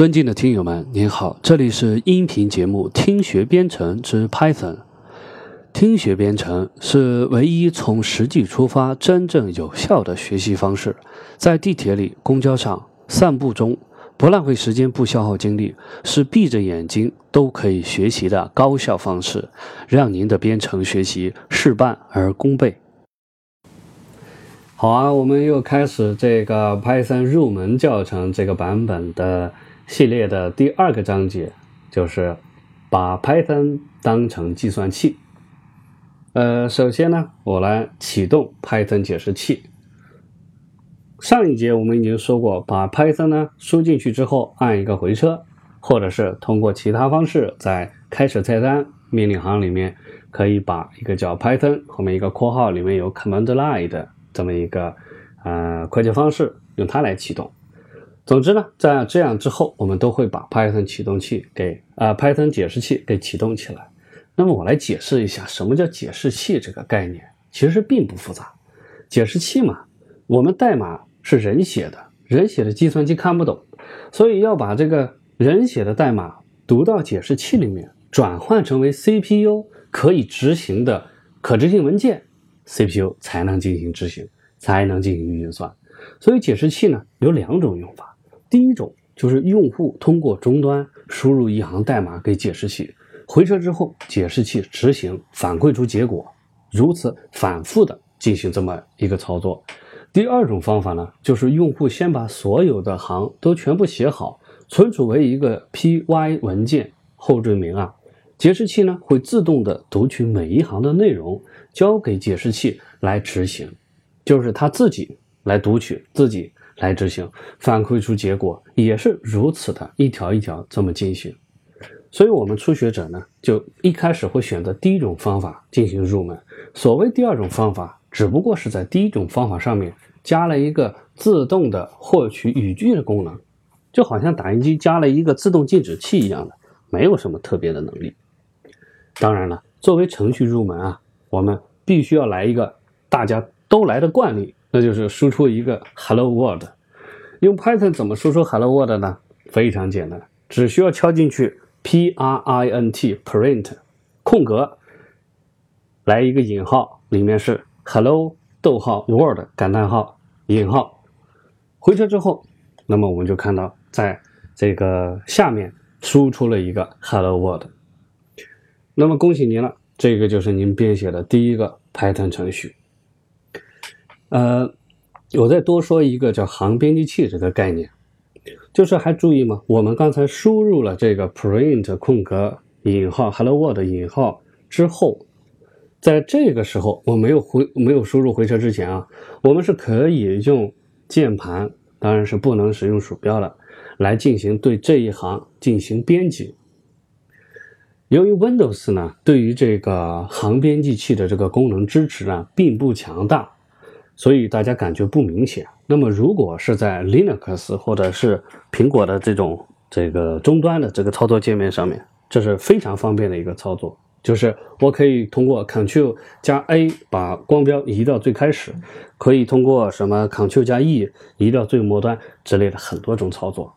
尊敬的听友们，您好，这里是音频节目《听学编程之 Python》。听学编程是唯一从实际出发、真正有效的学习方式。在地铁里、公交上、散步中，不浪费时间、不消耗精力，是闭着眼睛都可以学习的高效方式，让您的编程学习事半而功倍。好啊，我们又开始这个 Python 入门教程这个版本的系列的第二个章节，就是把 Python 当成计算器。呃，首先呢，我来启动 Python 解释器。上一节我们已经说过，把 Python 呢输进去之后，按一个回车，或者是通过其他方式，在开始菜单命令行里面，可以把一个叫 Python 后面一个括号里面有 command line 的这么一个呃快捷方式，用它来启动。总之呢，在这样之后，我们都会把 Python 启动器给啊 Python 解释器给启动起来。那么我来解释一下什么叫解释器这个概念，其实并不复杂。解释器嘛，我们代码是人写的，人写的计算机看不懂，所以要把这个人写的代码读到解释器里面，转换成为 CPU 可以执行的可执行文件，CPU 才能进行执行，才能进行运算。所以解释器呢有两种用法，第一种就是用户通过终端输入一行代码给解释器。回车之后，解释器执行，反馈出结果，如此反复的进行这么一个操作。第二种方法呢，就是用户先把所有的行都全部写好，存储为一个 py 文件后缀名啊，解释器呢会自动的读取每一行的内容，交给解释器来执行，就是它自己来读取，自己来执行，反馈出结果也是如此的一条一条这么进行。所以，我们初学者呢，就一开始会选择第一种方法进行入门。所谓第二种方法，只不过是在第一种方法上面加了一个自动的获取语句的功能，就好像打印机加了一个自动静止器一样的，没有什么特别的能力。当然了，作为程序入门啊，我们必须要来一个大家都来的惯例，那就是输出一个 Hello World。用 Python 怎么输出 Hello World 呢？非常简单，只需要敲进去。print print 空格来一个引号，里面是 hello 逗号 world 感叹号引号回车之后，那么我们就看到在这个下面输出了一个 hello world。那么恭喜您了，这个就是您编写的第一个 Python 程序。呃，我再多说一个叫行编辑器这个概念。就是还注意吗？我们刚才输入了这个 print 空格引号 hello world 引号之后，在这个时候我没有回没有输入回车之前啊，我们是可以用键盘，当然是不能使用鼠标了，来进行对这一行进行编辑。由于 Windows 呢对于这个行编辑器的这个功能支持呢并不强大。所以大家感觉不明显。那么，如果是在 Linux 或者是苹果的这种这个终端的这个操作界面上面，这是非常方便的一个操作。就是我可以通过 Ctrl 加 A 把光标移到最开始，可以通过什么 Ctrl 加 E 移到最末端之类的很多种操作。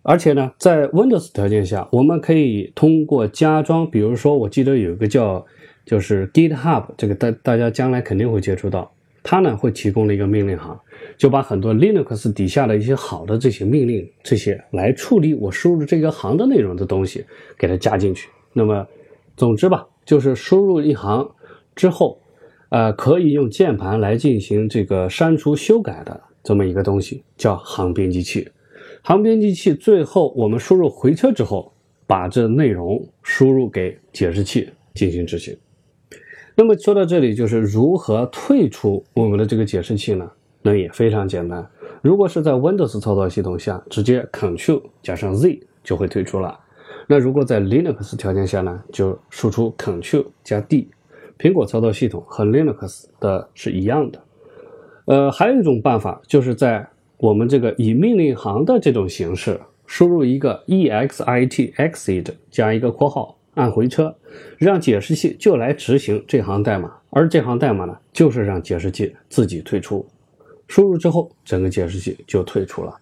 而且呢，在 Windows 条件下，我们可以通过加装，比如说，我记得有一个叫就是 GitHub，这个大大家将来肯定会接触到。它呢会提供了一个命令行，就把很多 Linux 底下的一些好的这些命令，这些来处理我输入这个行的内容的东西，给它加进去。那么，总之吧，就是输入一行之后，呃，可以用键盘来进行这个删除、修改的这么一个东西，叫行编辑器。行编辑器最后我们输入回车之后，把这内容输入给解释器进行执行。那么说到这里，就是如何退出我们的这个解释器呢？那也非常简单。如果是在 Windows 操作系统下，直接 Ctrl 加上 Z 就会退出了。那如果在 Linux 条件下呢，就输出 Ctrl 加 D。苹果操作系统和 Linux 的是一样的。呃，还有一种办法，就是在我们这个以命令行的这种形式，输入一个 exit exit 加一个括号。按回车，让解释器就来执行这行代码，而这行代码呢，就是让解释器自己退出。输入之后，整个解释器就退出了。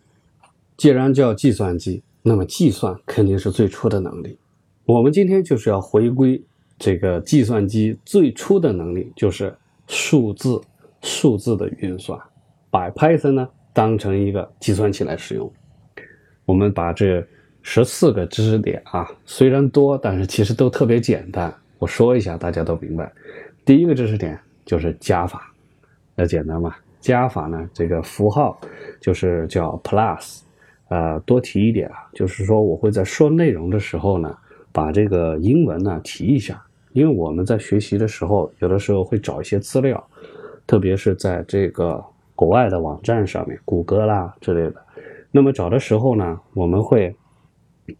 既然叫计算机，那么计算肯定是最初的能力。我们今天就是要回归这个计算机最初的能力，就是数字数字的运算，把 Python 呢当成一个计算器来使用。我们把这十四个知识点啊，虽然多，但是其实都特别简单。我说一下，大家都明白。第一个知识点就是加法，那简单嘛？加法呢，这个符号就是叫 plus。呃，多提一点啊，就是说我会在说内容的时候呢，把这个英文呢提一下，因为我们在学习的时候，有的时候会找一些资料，特别是在这个国外的网站上面，谷歌啦之类的。那么找的时候呢，我们会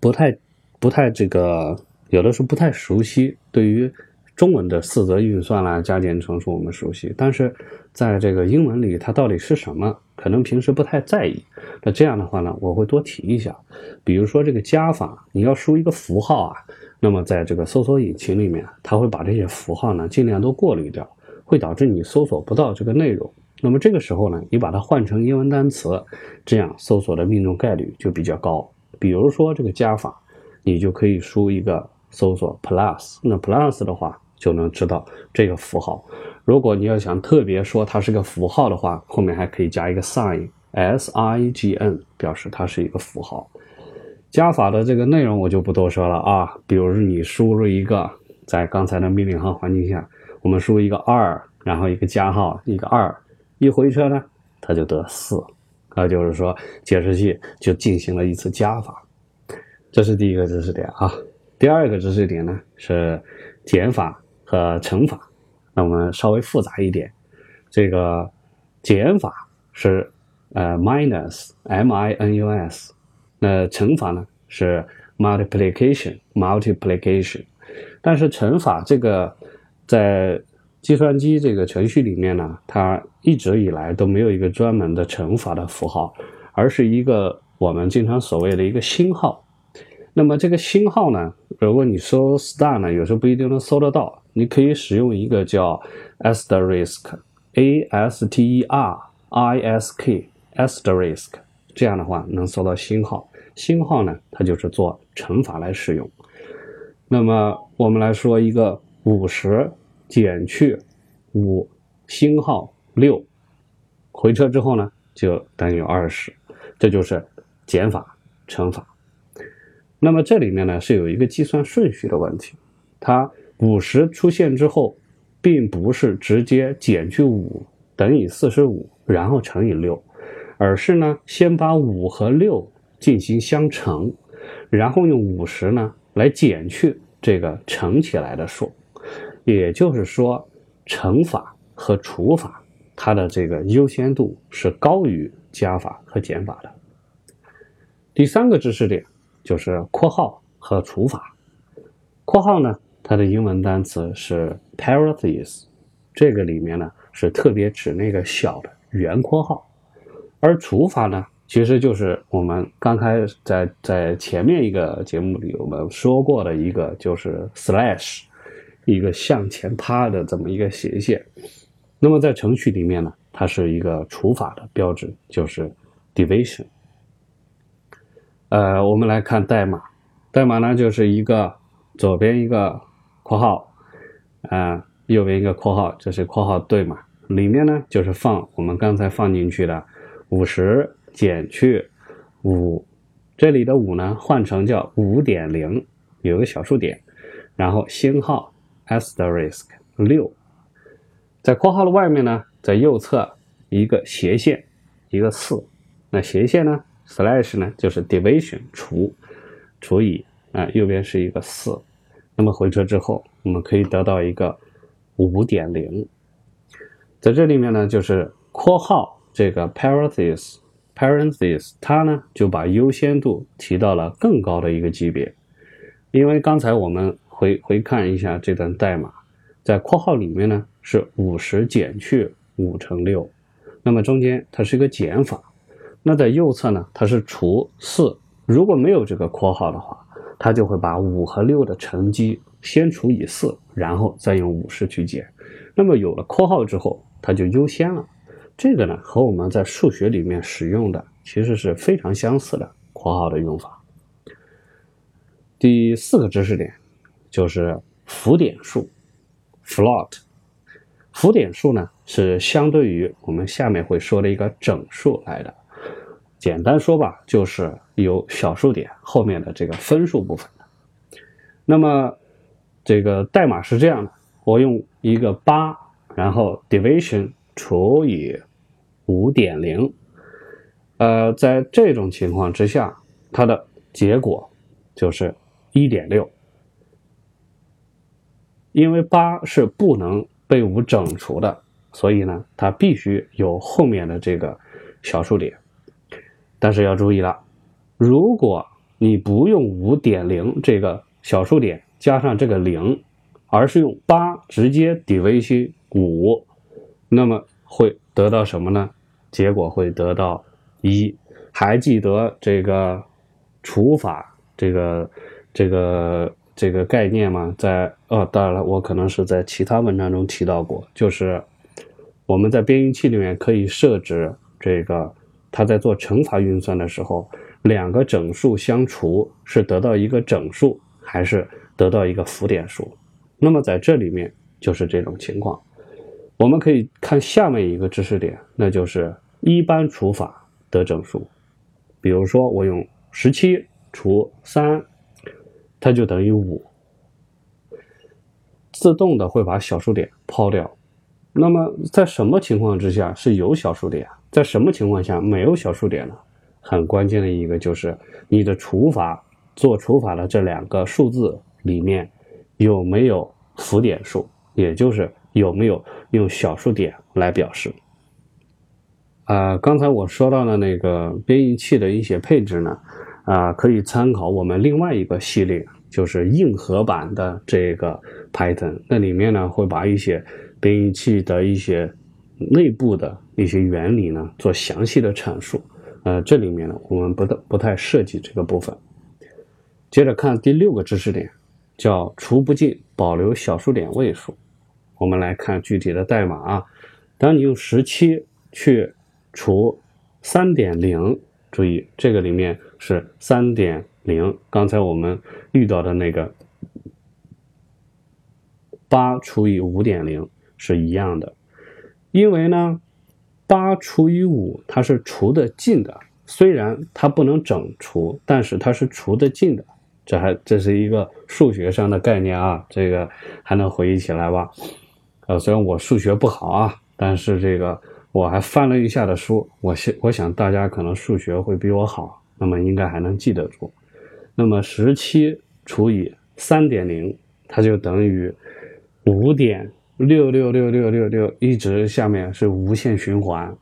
不太、不太这个，有的时候不太熟悉。对于中文的四则运算啦、加减乘除我们熟悉，但是在这个英文里，它到底是什么？可能平时不太在意。那这样的话呢，我会多提一下。比如说这个加法，你要输一个符号啊，那么在这个搜索引擎里面，它会把这些符号呢尽量都过滤掉，会导致你搜索不到这个内容。那么这个时候呢，你把它换成英文单词，这样搜索的命中概率就比较高。比如说这个加法，你就可以输一个搜索 plus，那 plus 的话就能知道这个符号。如果你要想特别说它是个符号的话，后面还可以加一个 sign，s i g n，表示它是一个符号。加法的这个内容我就不多说了啊，比如你输入一个，在刚才的命令行环境下，我们输一个二，然后一个加号，一个二。一回车呢，它就得四，啊，就是说解释器就进行了一次加法，这是第一个知识点啊。第二个知识点呢是减法和乘法，那我们稍微复杂一点，这个减法是呃 minus m i n u s，那乘法呢是 multiplication multiplication，但是乘法这个在计算机这个程序里面呢，它一直以来都没有一个专门的乘法的符号，而是一个我们经常所谓的一个星号。那么这个星号呢，如果你搜 star 呢，有时候不一定能搜得到，你可以使用一个叫 asterisk，a s t e r i s k asterisk，这样的话能搜到星号。星号呢，它就是做乘法来使用。那么我们来说一个五十。减去五星号六，回车之后呢，就等于二十，这就是减法乘法。那么这里面呢是有一个计算顺序的问题，它五十出现之后，并不是直接减去五等于四十五，然后乘以六，而是呢先把五和六进行相乘，然后用五十呢来减去这个乘起来的数。也就是说，乘法和除法，它的这个优先度是高于加法和减法的。第三个知识点就是括号和除法。括号呢，它的英文单词是 parentheses，这个里面呢是特别指那个小的圆括号，而除法呢，其实就是我们刚开在在前面一个节目里我们说过的一个，就是 slash。一个向前趴的这么一个斜线，那么在程序里面呢，它是一个除法的标志，就是 division。呃，我们来看代码，代码呢就是一个左边一个括号，啊，右边一个括号，这是括号对码，里面呢就是放我们刚才放进去的五十减去五，这里的五呢换成叫五点零，有个小数点，然后星号。Asterisk 六，在括号的外面呢，在右侧一个斜线，一个四。那斜线呢，slash 呢就是 division 除除以啊，右边是一个四。那么回车之后，我们可以得到一个五点零。在这里面呢，就是括号这个 parentheses parentheses 它呢就把优先度提到了更高的一个级别，因为刚才我们。回回看一下这段代码，在括号里面呢是五十减去五乘六，那么中间它是一个减法。那在右侧呢，它是除四。如果没有这个括号的话，它就会把五和六的乘积先除以四，然后再用五十去减。那么有了括号之后，它就优先了。这个呢和我们在数学里面使用的其实是非常相似的括号的用法。第四个知识点就是浮点数 （float）。浮点数呢是相对于我们下面会说的一个整数来的。简单说吧，就是有小数点后面的这个分数部分。那么这个代码是这样的：我用一个八，然后 division 除以五点零。呃，在这种情况之下，它的结果就是一点六。因为八是不能被五整除的，所以呢，它必须有后面的这个小数点。但是要注意了，如果你不用五点零这个小数点加上这个零，而是用八直接抵 vc 五，那么会得到什么呢？结果会得到一。还记得这个除法这个这个这个概念吗？在哦，当然了，我可能是在其他文章中提到过，就是我们在编译器里面可以设置这个，它在做乘法运算的时候，两个整数相除是得到一个整数，还是得到一个浮点数？那么在这里面就是这种情况。我们可以看下面一个知识点，那就是一般除法得整数。比如说，我用十七除三，它就等于五，自动的会把小数点抛掉。那么，在什么情况之下是有小数点？在什么情况下没有小数点呢？很关键的一个就是你的除法做除法的这两个数字里面有没有浮点数，也就是有没有用小数点来表示。啊，刚才我说到的那个编译器的一些配置呢，啊，可以参考我们另外一个系列，就是硬核版的这个 Python。那里面呢，会把一些编译器的一些内部的一些原理呢，做详细的阐述。呃，这里面呢，我们不太不太涉及这个部分。接着看第六个知识点，叫除不尽保留小数点位数。我们来看具体的代码啊，当你用十七去除三点零，注意这个里面是三点零。刚才我们遇到的那个八除以五点零是一样的，因为呢，八除以五它是除的尽的，虽然它不能整除，但是它是除的尽的。这还这是一个数学上的概念啊，这个还能回忆起来吧？呃，虽然我数学不好啊，但是这个。我还翻了一下的书，我想我想大家可能数学会比我好，那么应该还能记得住。那么十七除以三点零，它就等于五点六六六六六六，一直下面是无限循环。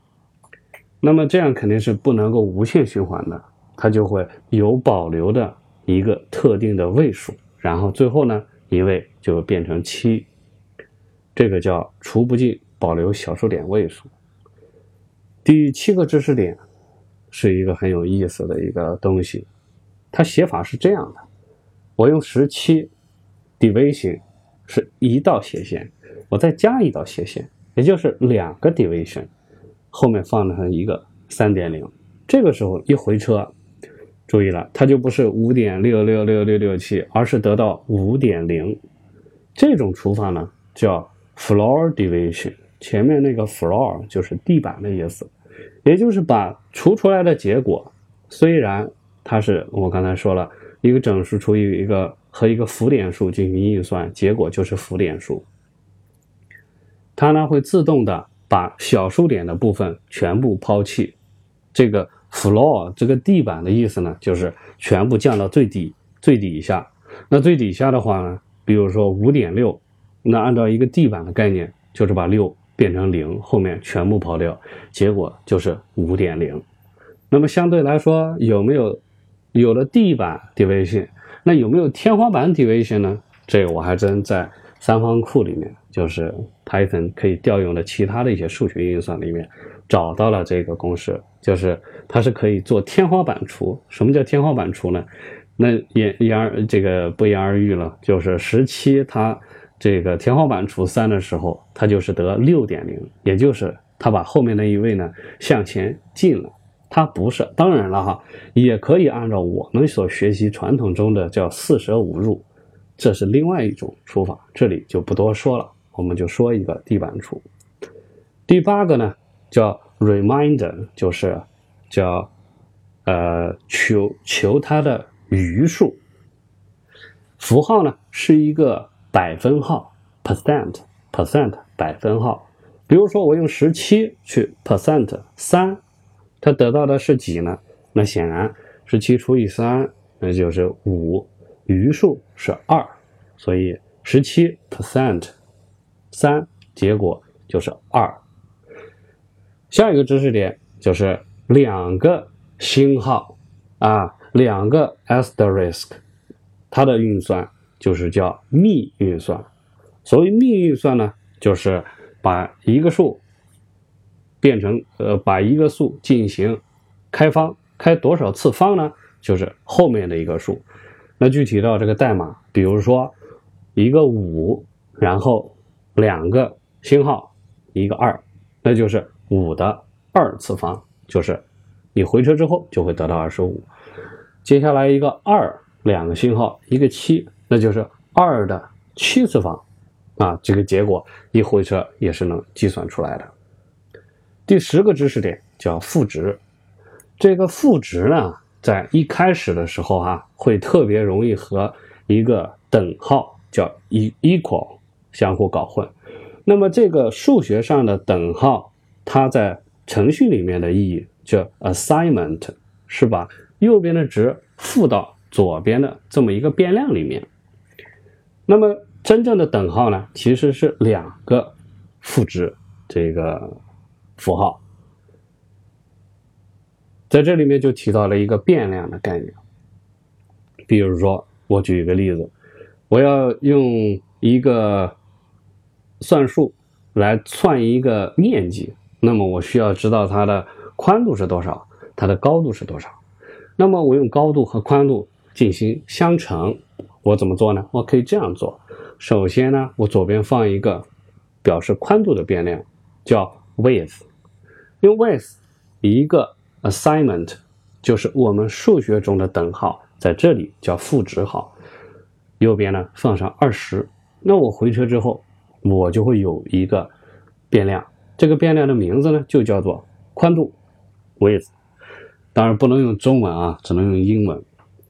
那么这样肯定是不能够无限循环的，它就会有保留的一个特定的位数，然后最后呢一位就变成七，这个叫除不尽保留小数点位数。第七个知识点是一个很有意思的一个东西，它写法是这样的：我用十七 division 是一道斜线，我再加一道斜线，也就是两个 division，后面放上一个三点零。这个时候一回车，注意了，它就不是五点六六六六六七，而是得到五点零。这种除法呢叫 floor division。前面那个 floor 就是地板的意思，也就是把除出来的结果，虽然它是我刚才说了一个整数除以一个和一个浮点数进行运算，结果就是浮点数，它呢会自动的把小数点的部分全部抛弃。这个 floor 这个地板的意思呢，就是全部降到最低最底下。那最底下的话呢，比如说五点六，那按照一个地板的概念，就是把六。变成零，后面全部抛掉，结果就是五点零。那么相对来说，有没有有了地板 division？那有没有天花板 division 呢？这个我还真在三方库里面，就是 Python 可以调用的其他的一些数学运算里面找到了这个公式，就是它是可以做天花板除。什么叫天花板除呢？那言言而这个不言而喻了，就是十七它。这个天花板除三的时候，它就是得六点零，也就是它把后面那一位呢向前进了。它不是，当然了哈，也可以按照我们所学习传统中的叫四舍五入，这是另外一种除法，这里就不多说了，我们就说一个地板除。第八个呢叫 reminder，就是叫呃求求它的余数。符号呢是一个百分号，percent percent 百分号。比如说我用十七去 percent 三。它得到的是几呢？那显然十七除以三，那就是五，余数是二，所以十七 percent 三，结果就是二。下一个知识点就是两个星号啊，两个 asterisk，它的运算就是叫幂运算。所谓幂运算呢，就是把一个数。变成呃，把一个数进行开方，开多少次方呢？就是后面的一个数。那具体到这个代码，比如说一个五，然后两个星号，一个二，那就是五的二次方，就是你回车之后就会得到二十五。接下来一个二，两个星号，一个七，那就是二的七次方啊。这个结果一回车也是能计算出来的。第十个知识点叫赋值，这个赋值呢，在一开始的时候啊，会特别容易和一个等号叫 e equal 相互搞混。那么这个数学上的等号，它在程序里面的意义叫 assignment，是把右边的值赋到左边的这么一个变量里面。那么真正的等号呢，其实是两个赋值，这个。符号，在这里面就提到了一个变量的概念。比如说，我举一个例子，我要用一个算术来算一个面积，那么我需要知道它的宽度是多少，它的高度是多少。那么我用高度和宽度进行相乘，我怎么做呢？我可以这样做：首先呢，我左边放一个表示宽度的变量，叫。with，用 with 一个 assignment 就是我们数学中的等号，在这里叫赋值号。右边呢放上二十，那我回车之后，我就会有一个变量，这个变量的名字呢就叫做宽度 with。当然不能用中文啊，只能用英文。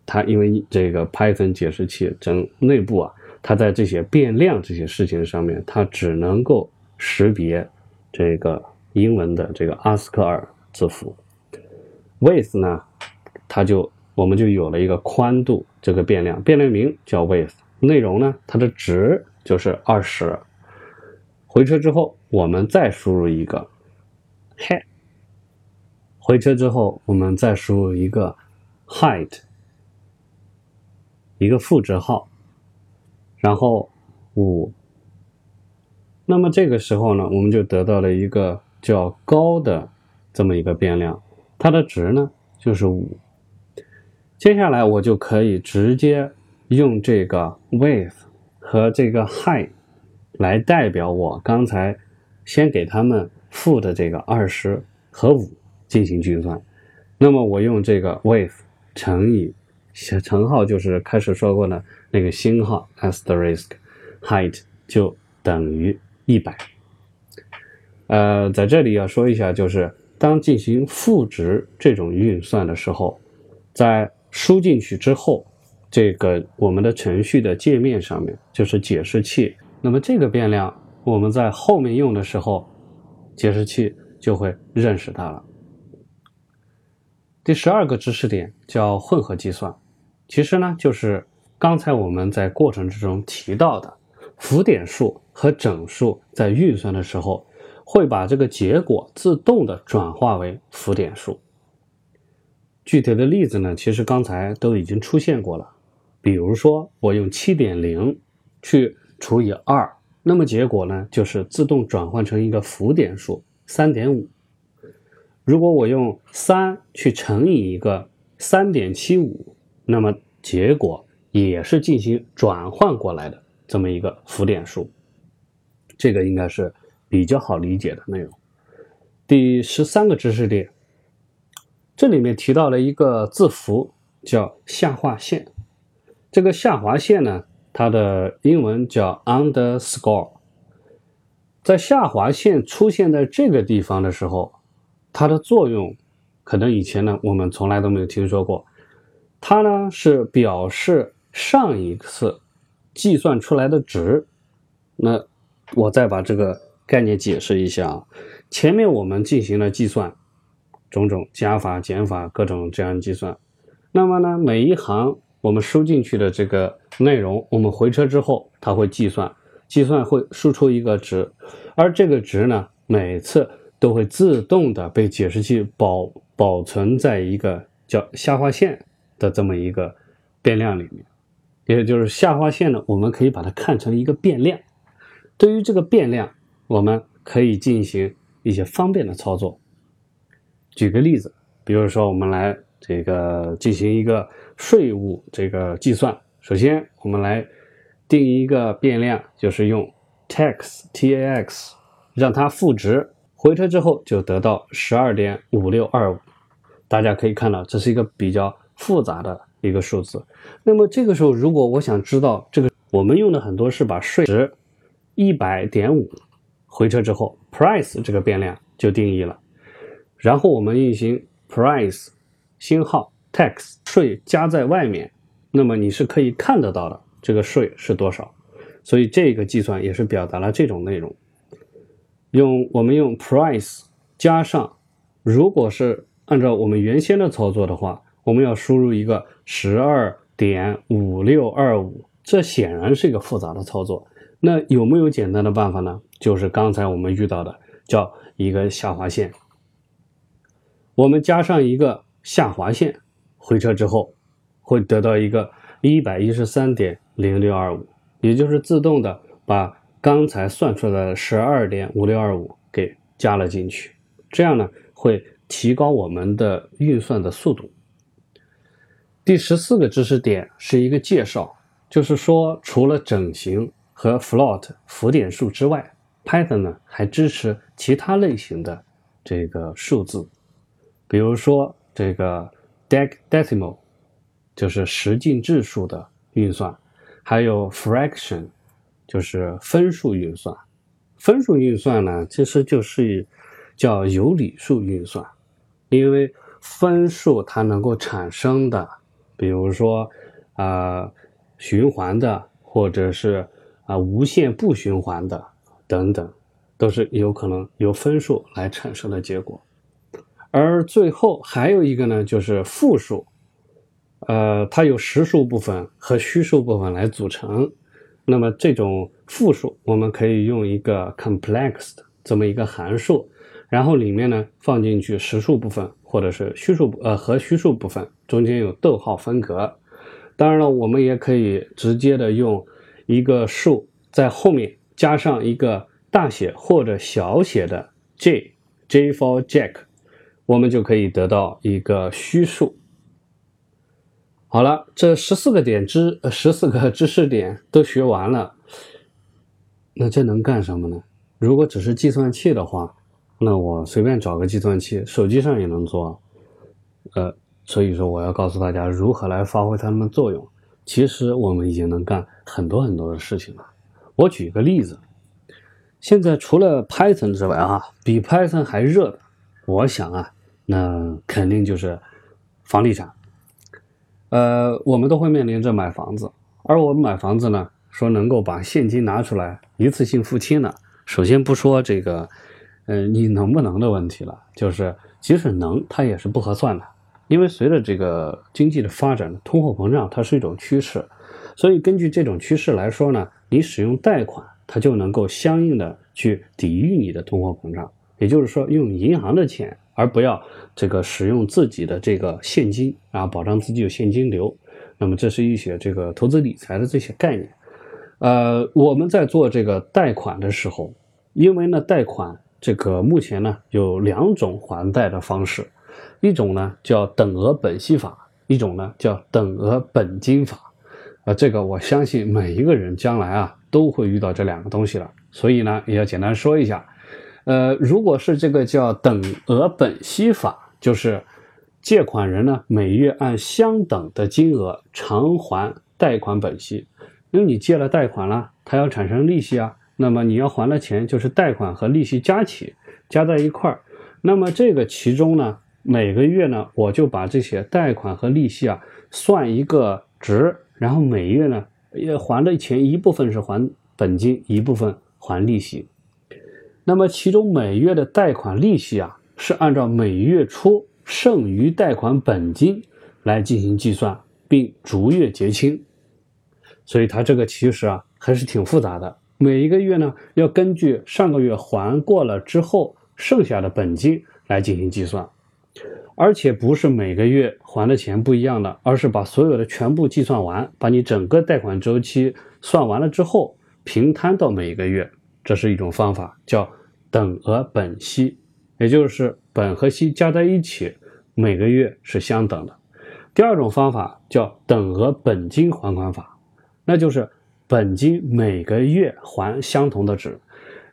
它因为这个 Python 解释器整内部啊，它在这些变量这些事情上面，它只能够识别。这个英文的这个阿斯克尔字符，with 呢，它就我们就有了一个宽度这个变量，变量名叫 with，内容呢，它的值就是二十。回车之后，我们再输入一个 head，回车之后，我们再输入一个 height，一个赋值号，然后五。那么这个时候呢，我们就得到了一个较高的这么一个变量，它的值呢就是五。接下来我就可以直接用这个 with 和这个 height 来代表我刚才先给他们赋的这个二十和五进行计算。那么我用这个 with 乘以乘号，就是开始说过的那个星号 asterisk height 就等于。一百，呃，在这里要说一下，就是当进行赋值这种运算的时候，在输进去之后，这个我们的程序的界面上面就是解释器，那么这个变量我们在后面用的时候，解释器就会认识它了。第十二个知识点叫混合计算，其实呢就是刚才我们在过程之中提到的。浮点数和整数在运算的时候，会把这个结果自动的转化为浮点数。具体的例子呢，其实刚才都已经出现过了。比如说，我用七点零去除以二，那么结果呢，就是自动转换成一个浮点数三点五。如果我用三去乘以一个三点七五，那么结果也是进行转换过来的。这么一个浮点数，这个应该是比较好理解的内容。第十三个知识点，这里面提到了一个字符，叫下划线。这个下划线呢，它的英文叫 underscore。在下划线出现在这个地方的时候，它的作用可能以前呢我们从来都没有听说过。它呢是表示上一次计算出来的值。那我再把这个概念解释一下啊。前面我们进行了计算，种种加法、减法各种这样计算。那么呢，每一行。我们输进去的这个内容，我们回车之后，它会计算，计算会输出一个值，而这个值呢，每次都会自动的被解释器保保存在一个叫下划线的这么一个变量里面，也就是下划线呢，我们可以把它看成一个变量。对于这个变量，我们可以进行一些方便的操作。举个例子，比如说我们来这个进行一个。税务这个计算，首先我们来定一个变量，就是用 tax t a x 让它赋值，回车之后就得到十二点五六二五。大家可以看到，这是一个比较复杂的一个数字。那么这个时候，如果我想知道这个，我们用的很多是把税值一百点五回车之后，price 这个变量就定义了，然后我们运行 price 星号。tax 税加在外面，那么你是可以看得到的这个税是多少，所以这个计算也是表达了这种内容。用我们用 price 加上，如果是按照我们原先的操作的话，我们要输入一个十二点五六二五，这显然是一个复杂的操作。那有没有简单的办法呢？就是刚才我们遇到的，叫一个下划线，我们加上一个下划线。回车之后，会得到一个一百一十三点零六二五，也就是自动的把刚才算出来的十二点五六二五给加了进去。这样呢，会提高我们的运算的速度。第十四个知识点是一个介绍，就是说除了整形和 float 浮点数之外，Python 呢还支持其他类型的这个数字，比如说这个。decimal 就是十进制数的运算，还有 fraction 就是分数运算。分数运算呢，其实就是叫有理数运算，因为分数它能够产生的，比如说啊循环的，或者是啊无限不循环的等等，都是有可能由分数来产生的结果。而最后还有一个呢，就是复数，呃，它有实数部分和虚数部分来组成。那么这种复数，我们可以用一个 complex 的这么一个函数，然后里面呢放进去实数部分或者是虚数呃和虚数部分中间有逗号分隔。当然了，我们也可以直接的用一个数在后面加上一个大写或者小写的 j，j for Jack。我们就可以得到一个虚数。好了，这十四个点知，呃，十四个知识点都学完了。那这能干什么呢？如果只是计算器的话，那我随便找个计算器，手机上也能做。呃，所以说我要告诉大家如何来发挥它们的作用。其实我们已经能干很多很多的事情了。我举个例子，现在除了 Python 之外啊，比 Python 还热的，我想啊。那肯定就是房地产，呃，我们都会面临着买房子，而我们买房子呢，说能够把现金拿出来一次性付清的，首先不说这个，呃，你能不能的问题了，就是即使能，它也是不合算的，因为随着这个经济的发展，通货膨胀它是一种趋势，所以根据这种趋势来说呢，你使用贷款，它就能够相应的去抵御你的通货膨胀，也就是说，用银行的钱。而不要这个使用自己的这个现金啊，保障自己有现金流。那么这是一些这个投资理财的这些概念。呃，我们在做这个贷款的时候，因为呢贷款这个目前呢有两种还贷的方式，一种呢叫等额本息法，一种呢叫等额本金法。啊，这个我相信每一个人将来啊都会遇到这两个东西了，所以呢也要简单说一下。呃，如果是这个叫等额本息法，就是借款人呢每月按相等的金额偿还贷款本息。因为你借了贷款了，它要产生利息啊，那么你要还的钱就是贷款和利息加起，加在一块儿。那么这个其中呢，每个月呢，我就把这些贷款和利息啊算一个值，然后每月呢也还的钱一部分是还本金，一部分还利息。那么其中每月的贷款利息啊，是按照每月初剩余贷款本金来进行计算，并逐月结清。所以它这个其实啊还是挺复杂的。每一个月呢，要根据上个月还过了之后剩下的本金来进行计算，而且不是每个月还的钱不一样的，而是把所有的全部计算完，把你整个贷款周期算完了之后平摊到每一个月。这是一种方法，叫等额本息，也就是本和息加在一起，每个月是相等的。第二种方法叫等额本金还款法，那就是本金每个月还相同的值，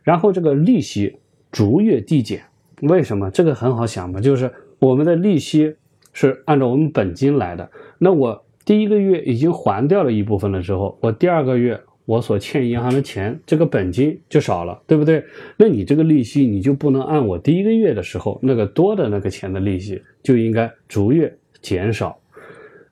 然后这个利息逐月递减。为什么？这个很好想嘛，就是我们的利息是按照我们本金来的，那我第一个月已经还掉了一部分了之后，我第二个月。我所欠银行的钱，这个本金就少了，对不对？那你这个利息，你就不能按我第一个月的时候那个多的那个钱的利息，就应该逐月减少。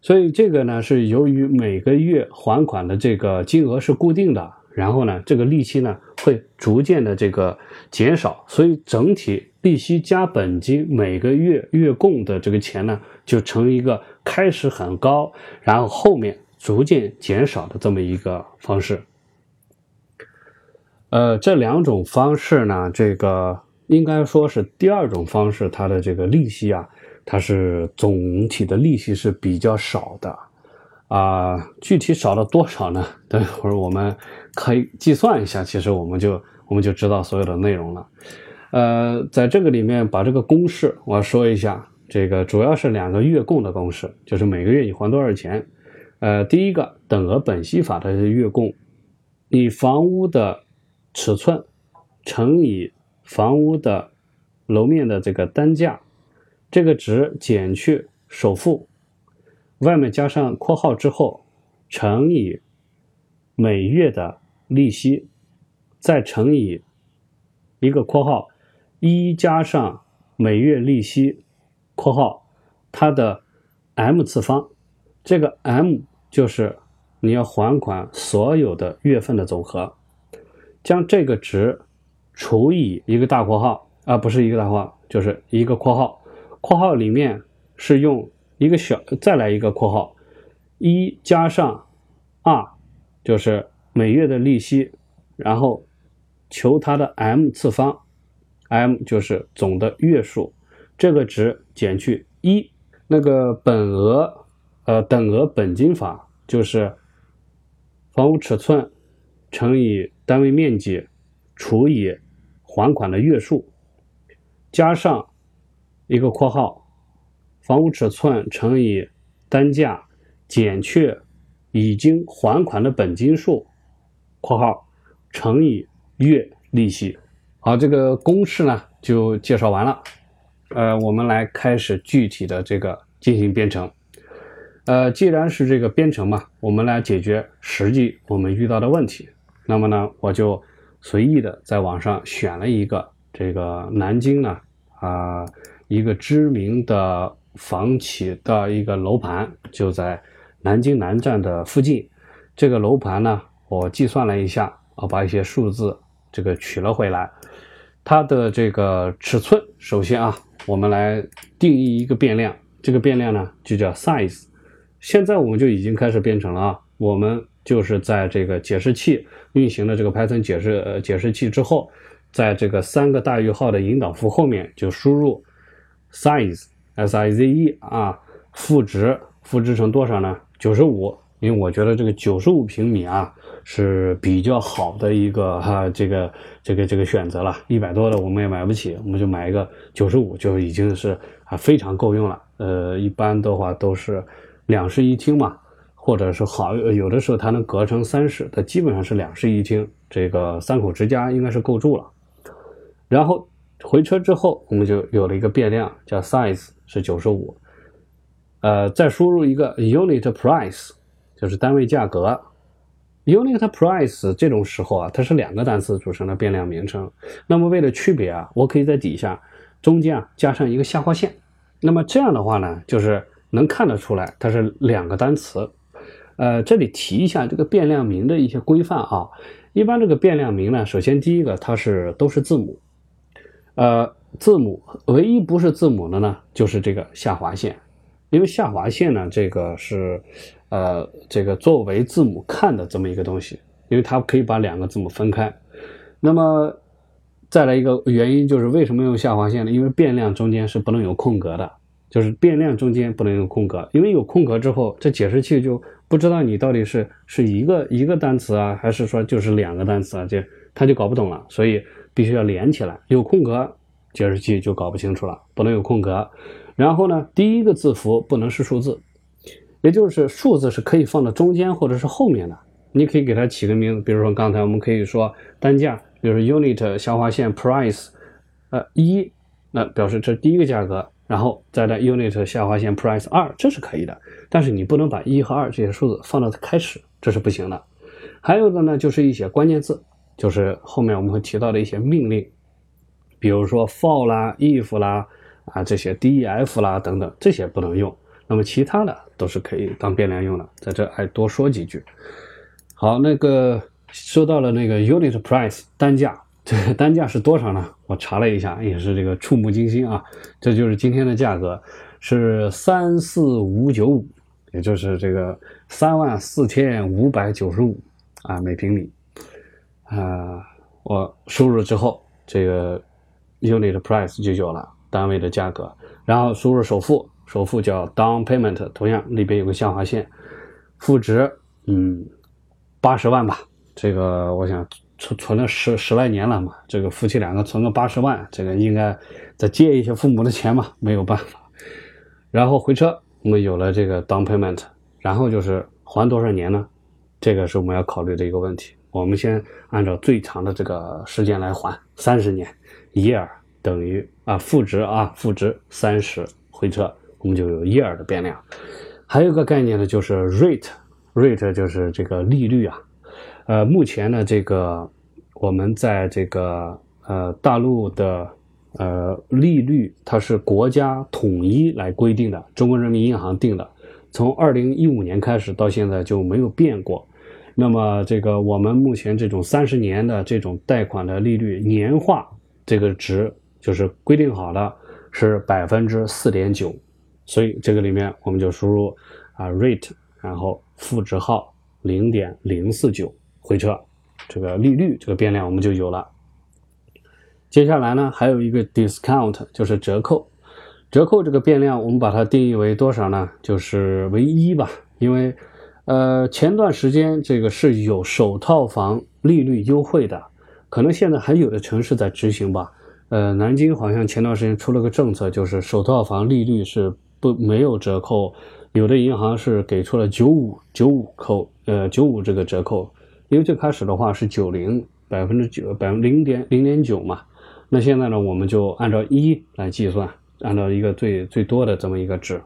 所以这个呢，是由于每个月还款的这个金额是固定的，然后呢，这个利息呢会逐渐的这个减少，所以整体利息加本金每个月月供的这个钱呢，就成一个开始很高，然后后面。逐渐减少的这么一个方式，呃，这两种方式呢，这个应该说是第二种方式，它的这个利息啊，它是总体的利息是比较少的啊，具体少了多少呢？等会儿我们可以计算一下，其实我们就我们就知道所有的内容了。呃，在这个里面把这个公式我要说一下，这个主要是两个月供的公式，就是每个月你还多少钱。呃，第一个等额本息法的月供，你房屋的尺寸乘以房屋的楼面的这个单价，这个值减去首付，外面加上括号之后，乘以每月的利息，再乘以一个括号一加上每月利息括号它的 m 次方，这个 m。就是你要还款所有的月份的总和，将这个值除以一个大括号，而不是一个大括号，就是一个括号，括号里面是用一个小再来一个括号，一加上二就是每月的利息，然后求它的 m 次方，m 就是总的月数，这个值减去一，那个本额。呃，等额本金法就是房屋尺寸乘以单位面积除以还款的月数，加上一个括号，房屋尺寸乘以单价减去已经还款的本金数（括号）乘以月利息。好，这个公式呢就介绍完了。呃，我们来开始具体的这个进行编程。呃，既然是这个编程嘛，我们来解决实际我们遇到的问题。那么呢，我就随意的在网上选了一个这个南京呢啊一个知名的房企的一个楼盘，就在南京南站的附近。这个楼盘呢，我计算了一下，我把一些数字这个取了回来。它的这个尺寸，首先啊，我们来定义一个变量，这个变量呢就叫 size。现在我们就已经开始编程了啊！我们就是在这个解释器运行的这个 Python 解释解释器之后，在这个三个大于号的引导符后面就输入 size s i z e 啊，赋值赋值成多少呢？九十五，因为我觉得这个九十五平米啊是比较好的一个哈这个这个这个选择了，一百多的我们也买不起，我们就买一个九十五就已经是啊非常够用了。呃，一般的话都是。两室一厅嘛，或者是好有的时候它能隔成三室，它基本上是两室一厅，这个三口之家应该是够住了。然后回车之后，我们就有了一个变量叫 size 是九十五，呃，再输入一个 unit price，就是单位价格。unit price 这种时候啊，它是两个单词组成的变量名称。那么为了区别啊，我可以在底下中间啊加上一个下划线。那么这样的话呢，就是能看得出来它是两个单词。呃，这里提一下这个变量名的一些规范啊。一般这个变量名呢，首先第一个它是都是字母，呃，字母唯一不是字母的呢，就是这个下划线，因为下划线呢，这个是呃这个作为字母看的这么一个东西，因为它可以把两个字母分开。那么再来一个原因就是为什么用下划线呢？因为变量中间是不能有空格的。就是变量中间不能有空格，因为有空格之后，这解释器就不知道你到底是是一个一个单词啊，还是说就是两个单词啊，就他就搞不懂了。所以必须要连起来，有空格解释器就搞不清楚了，不能有空格。然后呢，第一个字符不能是数字，也就是数字是可以放到中间或者是后面的。你可以给它起个名字，比如说刚才我们可以说单价，比如说 unit 下划线 price，呃一，那表示这第一个价格。然后再来 unit 下划线 price 二，这是可以的，但是你不能把一和二这些数字放到开始，这是不行的。还有的呢，就是一些关键字，就是后面我们会提到的一些命令，比如说 for 啦、if 啦啊这些 def 啦等等，这些不能用。那么其他的都是可以当变量用的，在这还多说几句。好，那个说到了那个 unit price 单价。这个单价是多少呢？我查了一下，也是这个触目惊心啊！这就是今天的价格是三四五九五，也就是这个三万四千五百九十五啊每平米啊。我输入之后，这个 unit price 就有了单位的价格，然后输入首付，首付叫 down payment，同样里边有个下划线，负值嗯八十万吧，这个我想。存存了十十来年了嘛，这个夫妻两个存个八十万，这个应该再借一些父母的钱嘛，没有办法。然后回车，我们有了这个 down payment，然后就是还多少年呢？这个是我们要考虑的一个问题。我们先按照最长的这个时间来还，三十年，year 等于啊负值啊负值三十，回车我们就有 year 的变量。还有一个概念呢，就是 rate，rate 就是这个利率啊。呃，目前呢，这个我们在这个呃大陆的呃利率，它是国家统一来规定的，中国人民银行定的，从二零一五年开始到现在就没有变过。那么这个我们目前这种三十年的这种贷款的利率年化这个值就是规定好的是百分之四点九，所以这个里面我们就输入啊 rate，然后负值号零点零四九。回撤，这个利率这个变量我们就有了。接下来呢，还有一个 discount，就是折扣。折扣这个变量我们把它定义为多少呢？就是为一吧。因为，呃，前段时间这个是有首套房利率优惠的，可能现在还有的城市在执行吧。呃，南京好像前段时间出了个政策，就是首套房利率是不没有折扣，有的银行是给出了九五九五扣，呃，九五这个折扣。因为最开始的话是九零百分之九百分零点零点九嘛，那现在呢我们就按照一来计算，按照一个最最多的这么一个值。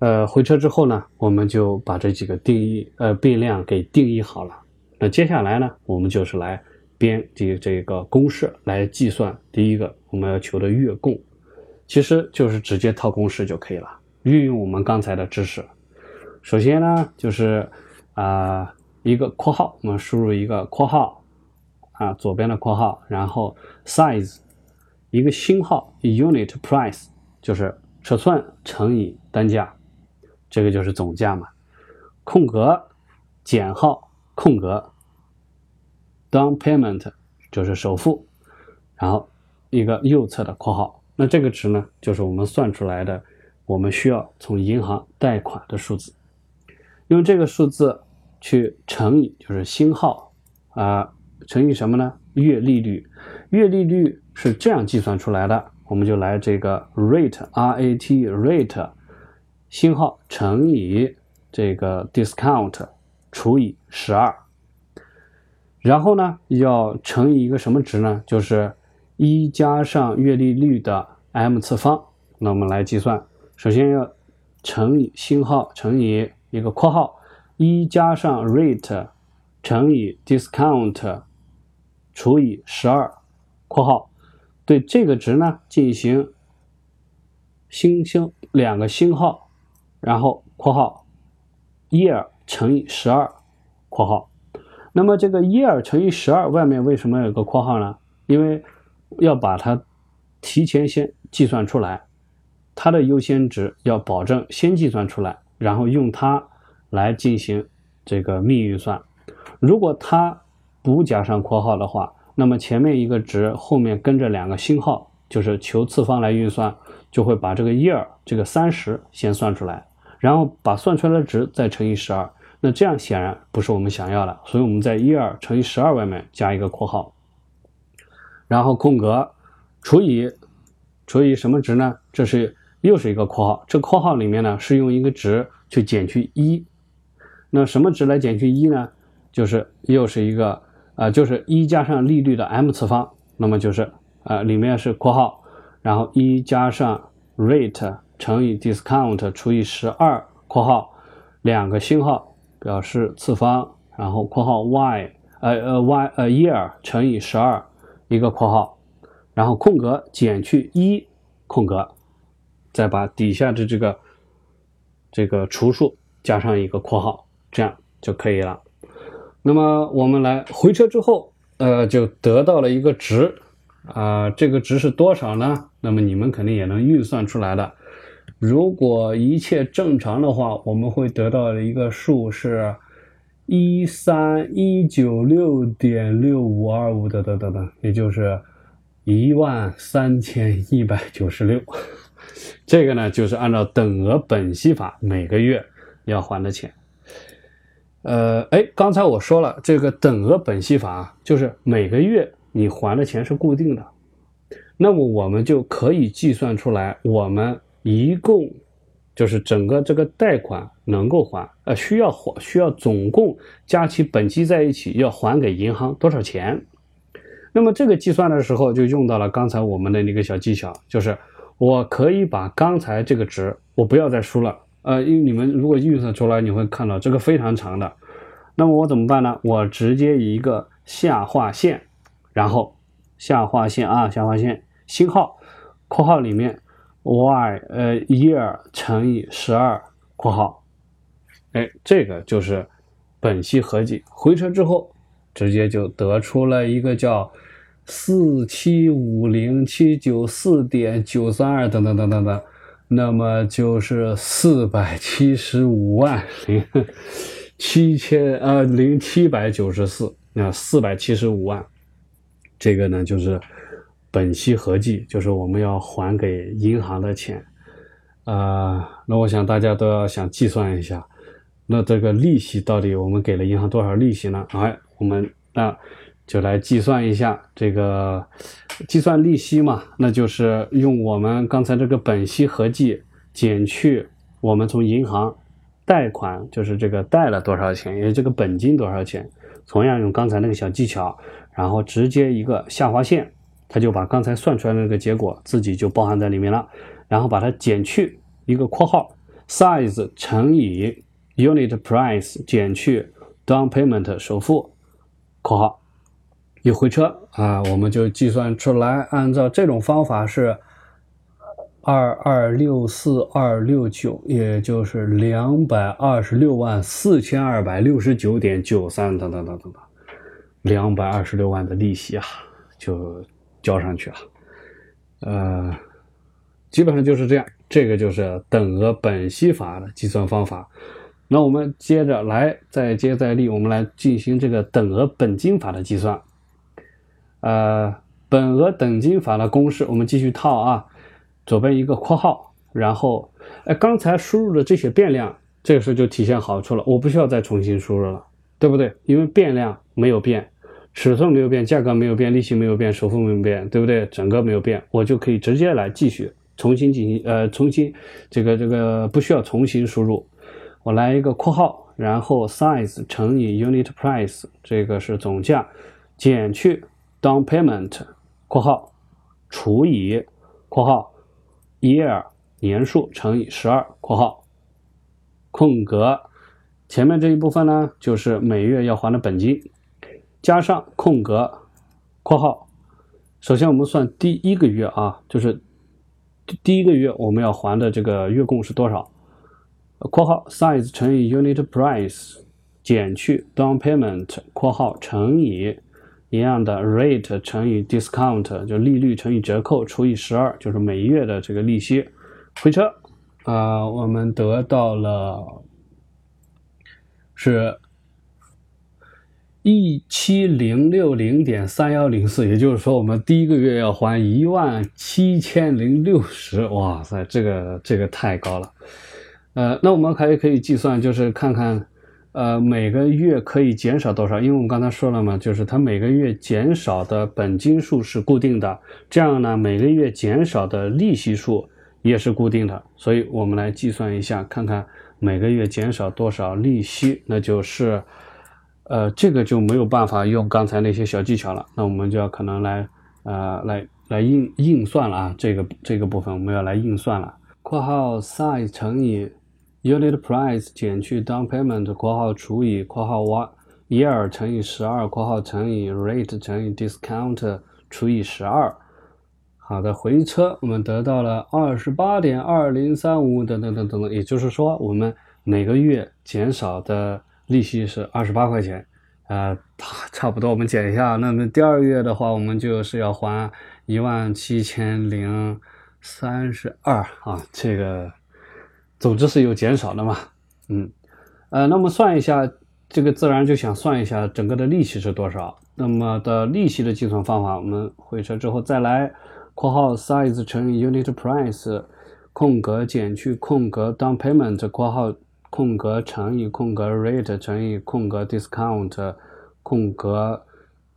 呃，回车之后呢，我们就把这几个定义呃变量给定义好了。那接下来呢，我们就是来编这这个公式来计算第一个我们要求的月供，其实就是直接套公式就可以了，运用我们刚才的知识。首先呢，就是啊。一个括号，我们输入一个括号啊，左边的括号，然后 size 一个星号，unit price 就是尺寸乘以单价，这个就是总价嘛。空格减号空格 down payment 就是首付，然后一个右侧的括号，那这个值呢，就是我们算出来的，我们需要从银行贷款的数字，用这个数字。去乘以就是星号啊，乘以什么呢？月利率，月利率是这样计算出来的，我们就来这个 rate r a t rate 星号乘以这个 discount 除以十二，然后呢要乘以一个什么值呢？就是一加上月利率的 m 次方。那我们来计算，首先要乘以星号乘以一个括号，一加上 rate 乘以 discount 除以十二括号，对这个值呢进行星星两个星号，然后括号 year 乘以十二括号。那么这个 year 乘以十二外面为什么有个括号呢？因为要把它提前先计算出来。它的优先值要保证先计算出来，然后用它来进行这个幂运算。如果它不加上括号的话，那么前面一个值后面跟着两个星号，就是求次方来运算，就会把这个 year 这个三十先算出来，然后把算出来的值再乘以十二。那这样显然不是我们想要的，所以我们在一二乘以十二外面加一个括号，然后空格除以除以什么值呢？这是。又是一个括号，这括号里面呢是用一个值去减去一，那什么值来减去一呢？就是又是一个啊，就是一加上利率的 m 次方，那么就是啊里面是括号，然后一加上 rate 乘以 discount 除以十二括号，两个星号表示次方，然后括号 y 呃呃 y 呃 year 乘以十二一个括号，然后空格减去一空格。再把底下的这个这个除数加上一个括号，这样就可以了。那么我们来回车之后，呃，就得到了一个值啊，这个值是多少呢？那么你们肯定也能运算出来的。如果一切正常的话，我们会得到的一个数是一三一九六点六五二五的等等等，也就是一万三千一百九十六。这个呢，就是按照等额本息法每个月要还的钱。呃，哎，刚才我说了，这个等额本息法就是每个月你还的钱是固定的，那么我们就可以计算出来，我们一共就是整个这个贷款能够还，呃，需要还需要总共加起本息在一起要还给银行多少钱？那么这个计算的时候就用到了刚才我们的那个小技巧，就是。我可以把刚才这个值，我不要再输了，呃，因为你们如果运算出来，你会看到这个非常长的，那么我怎么办呢？我直接一个下划线，然后下划线啊，下划线，星号，括号里面 y 呃 year 乘以十二括号，哎，这个就是本息合计，回车之后直接就得出了一个叫。四七五零七九四点九三二等等等等等，那么就是四百七十五万零七千呃零七百九十四，那四百七十五万，这个呢就是本息合计，就是我们要还给银行的钱啊。那我想大家都要想计算一下，那这个利息到底我们给了银行多少利息呢？哎，我们那。就来计算一下这个计算利息嘛，那就是用我们刚才这个本息合计减去我们从银行贷款，就是这个贷了多少钱，也就这个本金多少钱。同样用刚才那个小技巧，然后直接一个下划线，他就把刚才算出来的那个结果自己就包含在里面了。然后把它减去一个括号，size 乘以 unit price 减去 down payment 首付括号。一回车啊，我们就计算出来，按照这种方法是二二六四二六九，也就是两百二十六万四千二百六十九点九三等等等等等，两百二十六万的利息啊，就交上去了。呃，基本上就是这样，这个就是等额本息法的计算方法。那我们接着来再接再厉，我们来进行这个等额本金法的计算。呃，本额等金法的公式，我们继续套啊。左边一个括号，然后，哎，刚才输入的这些变量，这个时候就体现好处了，我不需要再重新输入了，对不对？因为变量没有变，尺寸没有变，价格没有变，利息没有变，首付没有变，对不对？整个没有变，我就可以直接来继续重新进行，呃，重新这个这个不需要重新输入，我来一个括号，然后 size 乘以 unit price，这个是总价减去。Down payment（ 括号除以（括号 year 年数乘以十二）（括号空格）前面这一部分呢，就是每月要还的本金，加上空格（括号）。首先我们算第一个月啊，就是第一个月我们要还的这个月供是多少？（括号 size 乘以 unit price） 减去 down payment（ 括号乘以）一样的 rate 乘以 discount，就利率乘以折扣除以十二，就是每月的这个利息。回车啊，我们得到了是一七零六零点三幺零四，也就是说，我们第一个月要还一万七千零六十。哇塞，这个这个太高了。呃，那我们还可以计算，就是看看。呃，每个月可以减少多少？因为我们刚才说了嘛，就是它每个月减少的本金数是固定的，这样呢，每个月减少的利息数也是固定的。所以我们来计算一下，看看每个月减少多少利息，那就是，呃，这个就没有办法用刚才那些小技巧了。那我们就要可能来，呃，来来硬硬算了啊，这个这个部分我们要来硬算了。括号 size 乘以。Unit price 减去 down payment（ 括号除以括号 year 乘以十二括号乘以 rate 乘以 discount 除以十二）。好的，回车我们得到了二十八点二零三五等等等等等，也就是说，我们每个月减少的利息是二十八块钱。呃，差不多，我们减一下。那么第二月的话，我们就是要还一万七千零三十二啊，这个。总之是有减少的嘛，嗯，呃，那么算一下，这个自然就想算一下整个的利息是多少。那么的利息的计算方法，我们回车之后再来，括号 size 乘以 unit price，空格减去空格 down payment，括号空格乘以空格 rate 乘以空格 discount，空格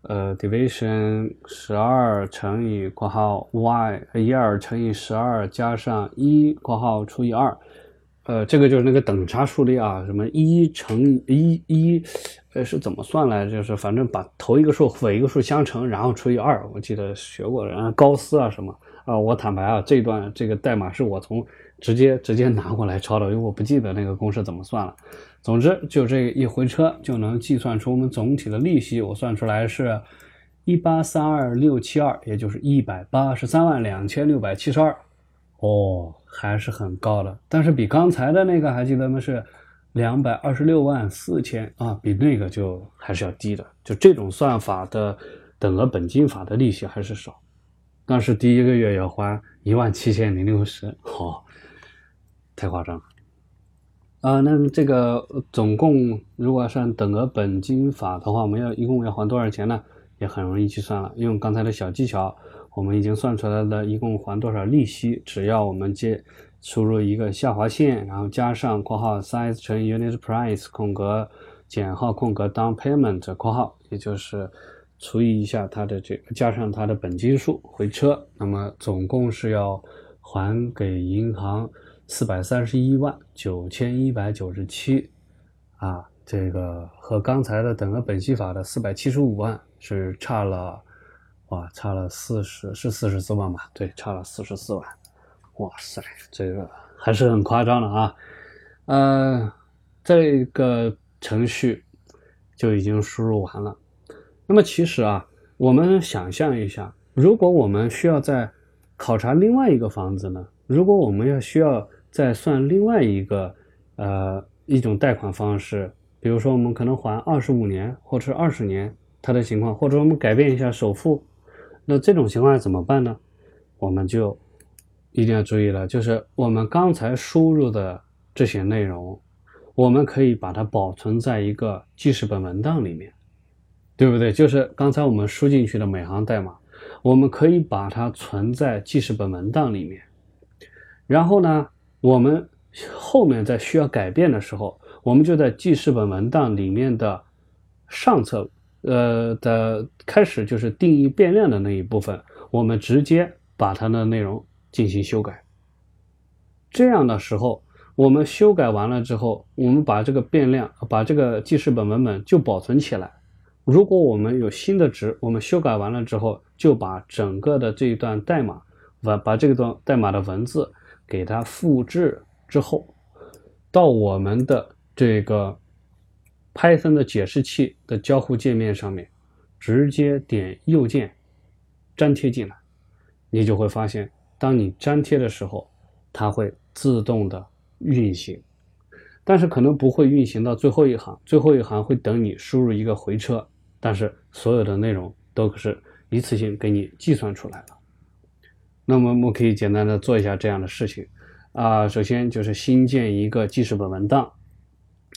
呃 division 十二乘以括号 y 一二乘以十二加上一括号除以二。呃，这个就是那个等差数列啊，什么一乘一一，呃，是怎么算来？就是反正把头一个数和一个数相乘，然后除以二。我记得学过，然后高斯啊什么啊。我坦白啊，这段这个代码是我从直接直接拿过来抄的，因为我不记得那个公式怎么算了。总之，就这一回车就能计算出我们总体的利息。我算出来是一八三二六七二，也就是一百八十三万两千六百七十二。哦。还是很高的，但是比刚才的那个还记得吗？是两百二十六万四千啊，比那个就还是要低的。就这种算法的等额本金法的利息还是少，但是第一个月要还一万七千零六十，好，太夸张了啊！那这个总共如果算等额本金法的话，我们要一共要还多少钱呢？也很容易计算了，用刚才的小技巧。我们已经算出来了，一共还多少利息？只要我们接输入一个下划线，然后加上括号 size 乘以 unit price 空格减号空格 down payment 括号，也就是除以一下它的这个加上它的本金数回车，那么总共是要还给银行四百三十一万九千一百九十七啊，这个和刚才的等额本息法的四百七十五万是差了。哇，差了四十是四十四万吧？对，差了四十四万。哇塞，这个还是很夸张的啊。呃，这个程序就已经输入完了。那么其实啊，我们想象一下，如果我们需要再考察另外一个房子呢？如果我们要需要再算另外一个呃一种贷款方式，比如说我们可能还二十五年或者是二十年，它的情况，或者我们改变一下首付。那这种情况下怎么办呢？我们就一定要注意了，就是我们刚才输入的这些内容，我们可以把它保存在一个记事本文档里面，对不对？就是刚才我们输进去的每行代码，我们可以把它存在记事本文档里面。然后呢，我们后面在需要改变的时候，我们就在记事本文档里面的上侧。呃的开始就是定义变量的那一部分，我们直接把它的内容进行修改。这样的时候，我们修改完了之后，我们把这个变量，把这个记事本文本就保存起来。如果我们有新的值，我们修改完了之后，就把整个的这一段代码，把把这段代码的文字给它复制之后，到我们的这个 Python 的解释器的交互界面上面，直接点右键粘贴进来，你就会发现，当你粘贴的时候，它会自动的运行。但是可能不会运行到最后一行，最后一行会等你输入一个回车，但是所有的内容都是一次性给你计算出来了。那么我们可以简单的做一下这样的事情啊，首先就是新建一个记事本文档，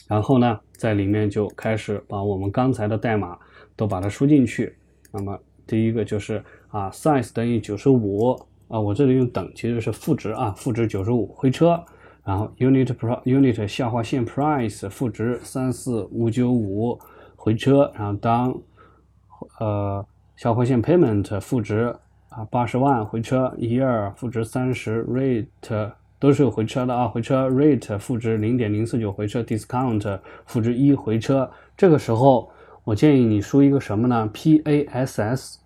然后呢，在里面就开始把我们刚才的代码都把它输进去。那么第一个就是啊，size 等于九十五啊，我这里用等其实是赋值啊，赋值九十五回车。然后 unit pro unit 下划线 price 赋值三四五九五回车，然后当呃下划线 payment 赋值啊八十万回车 year 赋值三十 rate 都是有回车的啊回车 rate 赋值零点零四九回车 discount 赋值一回车。这个时候我建议你输一个什么呢？pass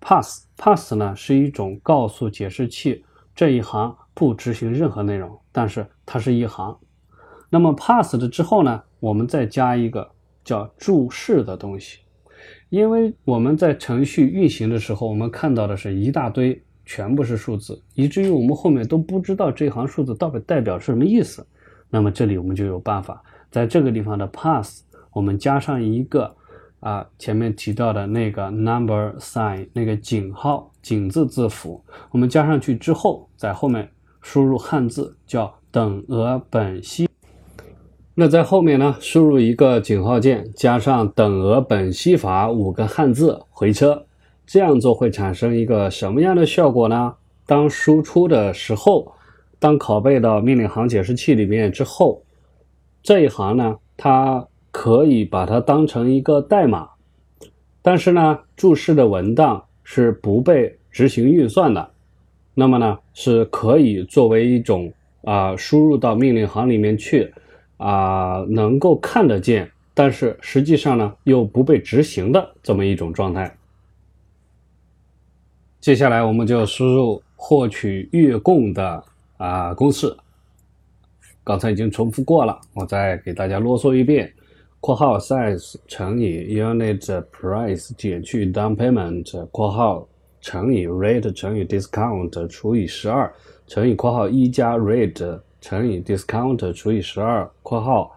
pass pass 呢是一种告诉解释器这一行。不执行任何内容，但是它是一行。那么 pass 的之后呢，我们再加一个叫注释的东西，因为我们在程序运行的时候，我们看到的是一大堆全部是数字，以至于我们后面都不知道这行数字到底代表是什么意思。那么这里我们就有办法，在这个地方的 pass，我们加上一个。啊，前面提到的那个 number sign 那个井号井字字符，我们加上去之后，在后面输入汉字叫等额本息。那在后面呢，输入一个井号键，加上等额本息法五个汉字回车。这样做会产生一个什么样的效果呢？当输出的时候，当拷贝到命令行解释器里面之后，这一行呢，它。可以把它当成一个代码，但是呢，注释的文档是不被执行运算的。那么呢，是可以作为一种啊输入到命令行里面去啊，能够看得见，但是实际上呢又不被执行的这么一种状态。接下来我们就输入获取月供的啊公式，刚才已经重复过了，我再给大家啰嗦一遍。括号 size 乘以 unit price 减去 down payment 括号乘以 rate 乘以 discount 除以十二乘以括号一加 rate 乘以 discount 除以十二括号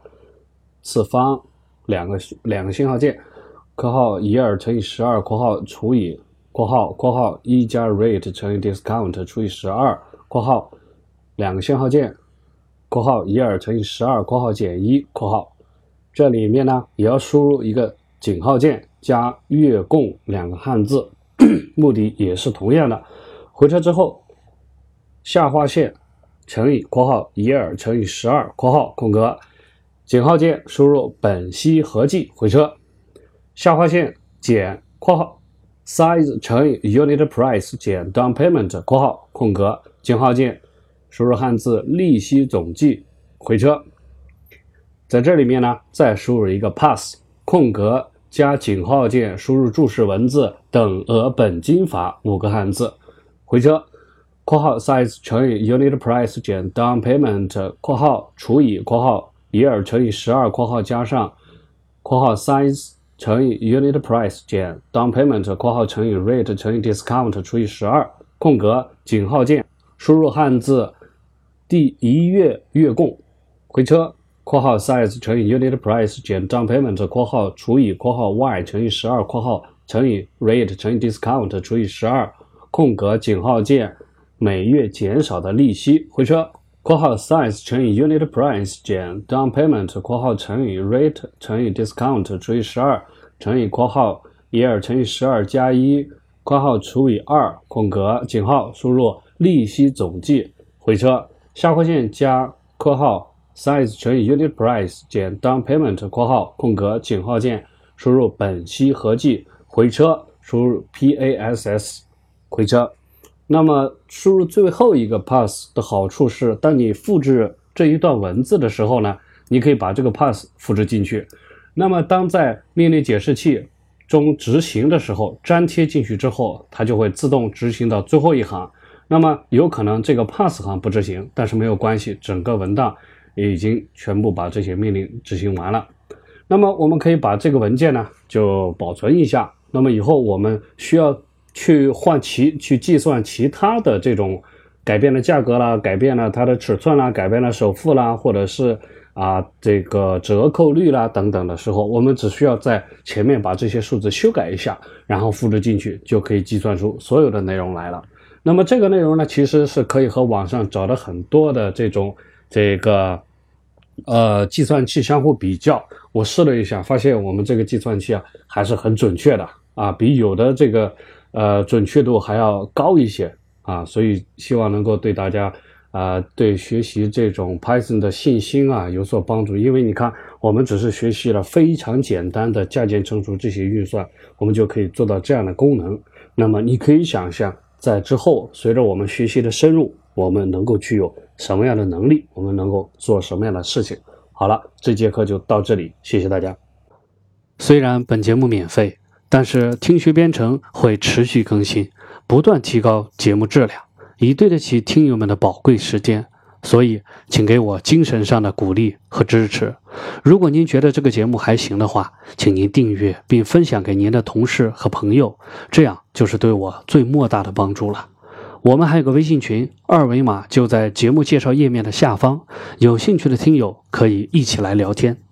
次方两个两个信号键括号一二乘以十二括号除以括号括号一加 rate 乘以 discount 除以十二括号两个信号键括号一二乘以十二括号减一括号。这里面呢也要输入一个井号键加月供两个汉字，目的也是同样的。回车之后，下划线乘以括号一二乘以十二括号空格，井号键输入本息合计回车，下划线减括号 size 乘以 unit price 减 down payment 括号空格，井号键输入汉字利息总计回车。在这里面呢，再输入一个 pass 空格加井号键，输入注释文字等额本金法五个汉字，回车括号 size 乘以 unit price 减 down payment 括号除以括号 year 乘以十二括号加上括号 size 乘以 unit price 减 down payment 括号乘以 rate 乘以 discount 除以十二空格井号键输入汉字第一月月供回车。括号 size 乘以 unit price 减 down payment 括号除以括号 y 乘以十二括号乘以 rate 乘以 discount 除以十二空格井号键每月减少的利息回车括号 size 乘以 unit price 减 down payment 括号乘以 rate 乘以 discount 除以十二乘以括号一二乘以十二加一括号除以二空格井号输入利息总计回车下划线加括号。size 乘以 unit price 减 down payment 括号空格井号键输入本息合计回车输入 pass 回车。那么输入最后一个 pass 的好处是，当你复制这一段文字的时候呢，你可以把这个 pass 复制进去。那么当在命令解释器中执行的时候，粘贴进去之后，它就会自动执行到最后一行。那么有可能这个 pass 行不执行，但是没有关系，整个文档已经全部把这些命令执行完了。那么我们可以把这个文件呢就保存一下。那么以后我们需要去换其去计算其他的这种改变的价格啦，改变了它的尺寸啦，改变了首付啦，或者是啊这个折扣率啦等等的时候，我们只需要在前面把这些数字修改一下，然后复制进去，就可以计算出所有的内容来了。那么这个内容呢，其实是可以和网上找的很多的这种这个呃计算器相互比较。我试了一下，发现我们这个计算器啊还是很准确的啊，比有的这个呃准确度还要高一些啊。所以希望能够对大家啊对学习这种 Python 的信心啊有所帮助。因为你看，我们只是学习了非常简单的加减乘除这些运算，我们就可以做到这样的功能。那么你可以想象。在之后，随着我们学习的深入，我们能够具有什么样的能力？我们能够做什么样的事情？好了，这节课就到这里，谢谢大家。虽然本节目免费，但是听学编程会持续更新，不断提高节目质量，以对得起听友们的宝贵时间。所以，请给我精神上的鼓励和支持。如果您觉得这个节目还行的话，请您订阅并分享给您的同事和朋友，这样就是对我最莫大的帮助了。我们还有个微信群，二维码就在节目介绍页面的下方，有兴趣的听友可以一起来聊天。